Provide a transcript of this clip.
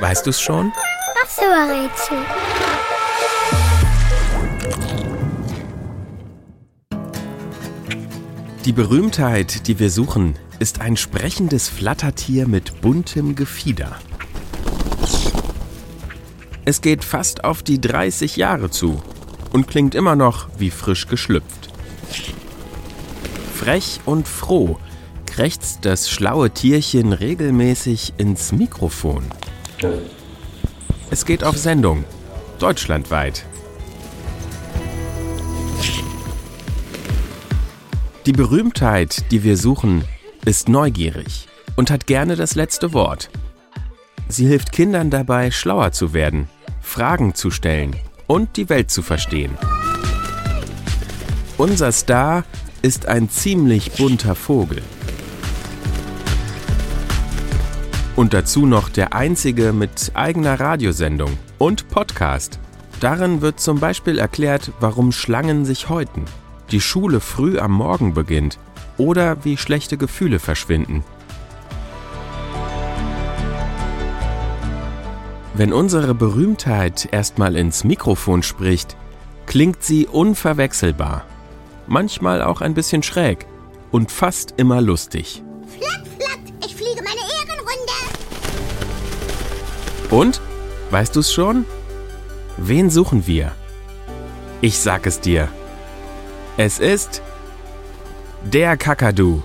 Weißt du's schon? Ach so, Rätsel. Die Berühmtheit, die wir suchen, ist ein sprechendes Flattertier mit buntem Gefieder. Es geht fast auf die 30 Jahre zu und klingt immer noch wie frisch geschlüpft. Frech und froh krächzt das schlaue Tierchen regelmäßig ins Mikrofon. Es geht auf Sendung, deutschlandweit. Die Berühmtheit, die wir suchen, ist neugierig und hat gerne das letzte Wort. Sie hilft Kindern dabei, schlauer zu werden, Fragen zu stellen und die Welt zu verstehen. Unser Star ist ein ziemlich bunter Vogel. Und dazu noch der einzige mit eigener Radiosendung und Podcast. Darin wird zum Beispiel erklärt, warum Schlangen sich häuten die Schule früh am Morgen beginnt oder wie schlechte Gefühle verschwinden. Wenn unsere Berühmtheit erstmal ins Mikrofon spricht, klingt sie unverwechselbar, manchmal auch ein bisschen schräg und fast immer lustig. Flatt, Und? Weißt du's schon? Wen suchen wir? Ich sag es dir. Es ist der Kakadu.